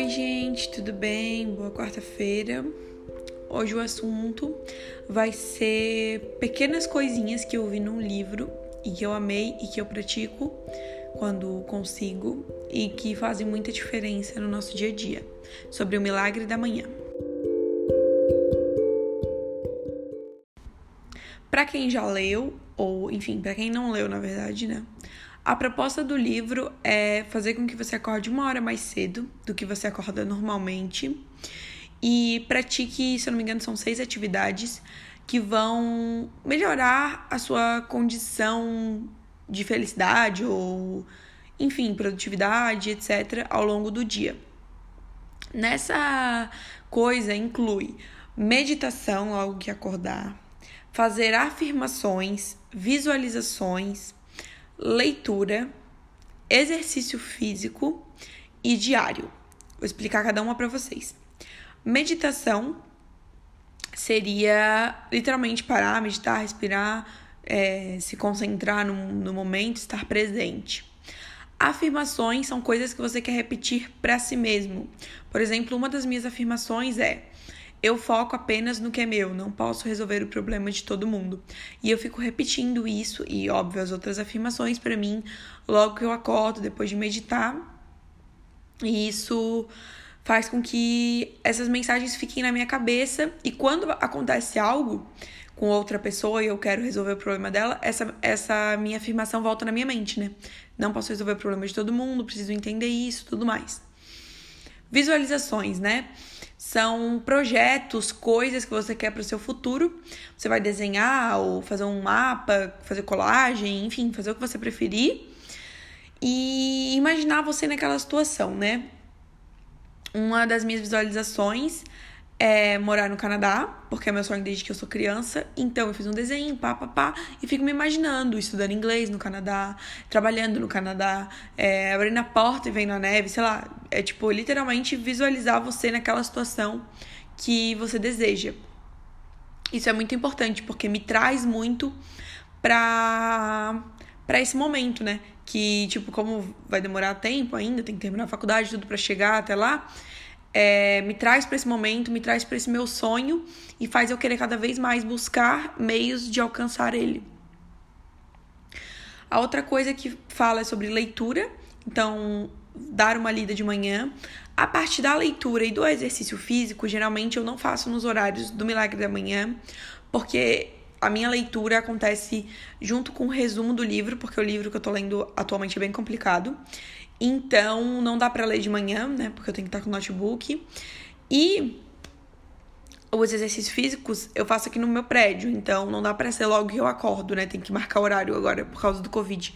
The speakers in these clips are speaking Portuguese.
Oi, gente, tudo bem? Boa quarta-feira. Hoje o assunto vai ser pequenas coisinhas que eu vi num livro e que eu amei e que eu pratico quando consigo e que fazem muita diferença no nosso dia a dia. Sobre o milagre da manhã. Para quem já leu, ou enfim, para quem não leu, na verdade, né? A proposta do livro é fazer com que você acorde uma hora mais cedo do que você acorda normalmente e pratique, se eu não me engano, são seis atividades que vão melhorar a sua condição de felicidade ou, enfim, produtividade, etc., ao longo do dia. Nessa coisa inclui meditação logo que acordar, fazer afirmações, visualizações leitura, exercício físico e diário. Vou explicar cada uma para vocês. Meditação seria literalmente parar, meditar, respirar, é, se concentrar no, no momento, estar presente. Afirmações são coisas que você quer repetir para si mesmo. Por exemplo, uma das minhas afirmações é: eu foco apenas no que é meu, não posso resolver o problema de todo mundo. E eu fico repetindo isso e, óbvio, as outras afirmações para mim logo que eu acordo, depois de meditar. E isso faz com que essas mensagens fiquem na minha cabeça e quando acontece algo com outra pessoa e eu quero resolver o problema dela, essa, essa minha afirmação volta na minha mente, né? Não posso resolver o problema de todo mundo, preciso entender isso, tudo mais. Visualizações, né? São projetos, coisas que você quer para o seu futuro. Você vai desenhar ou fazer um mapa, fazer colagem, enfim, fazer o que você preferir. E imaginar você naquela situação, né? Uma das minhas visualizações é morar no Canadá, porque é meu sonho desde que eu sou criança. Então eu fiz um desenho, pá, pá, pá, e fico me imaginando estudando inglês no Canadá, trabalhando no Canadá, é, abrindo a porta e vendo a neve, sei lá. É tipo, literalmente visualizar você naquela situação que você deseja. Isso é muito importante, porque me traz muito pra, pra esse momento, né? Que, tipo, como vai demorar tempo ainda, tem que terminar a faculdade, tudo para chegar até lá é, me traz para esse momento, me traz para esse meu sonho e faz eu querer cada vez mais buscar meios de alcançar ele. A outra coisa que fala é sobre leitura, então dar uma lida de manhã. A parte da leitura e do exercício físico, geralmente eu não faço nos horários do Milagre da Manhã, porque a minha leitura acontece junto com o resumo do livro, porque o livro que eu tô lendo atualmente é bem complicado. Então, não dá para ler de manhã, né? Porque eu tenho que estar com o notebook. E os exercícios físicos eu faço aqui no meu prédio, então não dá para ser logo que eu acordo, né? Tem que marcar horário agora por causa do Covid.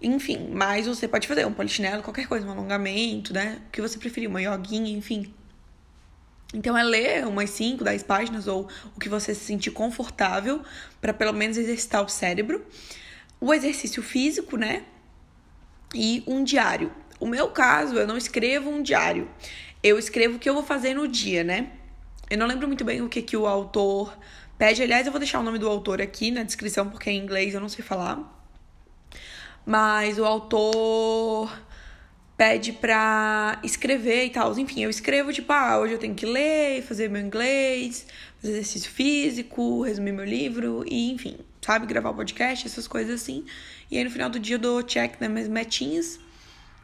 Enfim, mas você pode fazer um polichinelo, qualquer coisa, um alongamento, né? O que você preferir, uma yoguinha, enfim. Então é ler umas 5, 10 páginas ou o que você se sentir confortável para pelo menos exercitar o cérebro. O exercício físico, né? e um diário. O meu caso, eu não escrevo um diário. Eu escrevo o que eu vou fazer no dia, né? Eu não lembro muito bem o que, que o autor pede. Aliás, eu vou deixar o nome do autor aqui na descrição, porque em inglês eu não sei falar. Mas o autor pede pra escrever e tal. Enfim, eu escrevo, tipo, ah, hoje eu tenho que ler, fazer meu inglês, fazer exercício físico, resumir meu livro e, enfim, sabe, gravar podcast, essas coisas assim. E aí no final do dia eu dou check nas minhas metinhas.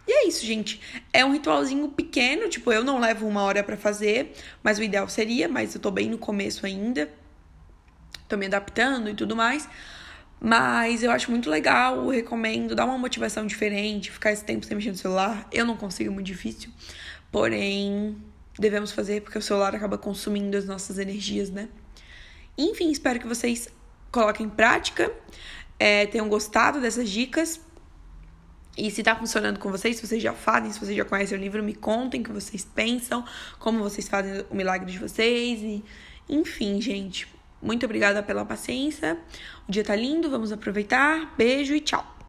E é isso, gente. É um ritualzinho pequeno, tipo, eu não levo uma hora para fazer, mas o ideal seria, mas eu tô bem no começo ainda. Tô me adaptando e tudo mais. Mas eu acho muito legal, recomendo, dá uma motivação diferente, ficar esse tempo sem mexer no celular. Eu não consigo, é muito difícil. Porém, devemos fazer porque o celular acaba consumindo as nossas energias, né? Enfim, espero que vocês coloquem em prática, é, tenham gostado dessas dicas. E se tá funcionando com vocês, se vocês já fazem, se vocês já conhecem o livro, me contem o que vocês pensam, como vocês fazem o milagre de vocês. E, enfim, gente. Muito obrigada pela paciência. O dia tá lindo, vamos aproveitar. Beijo e tchau.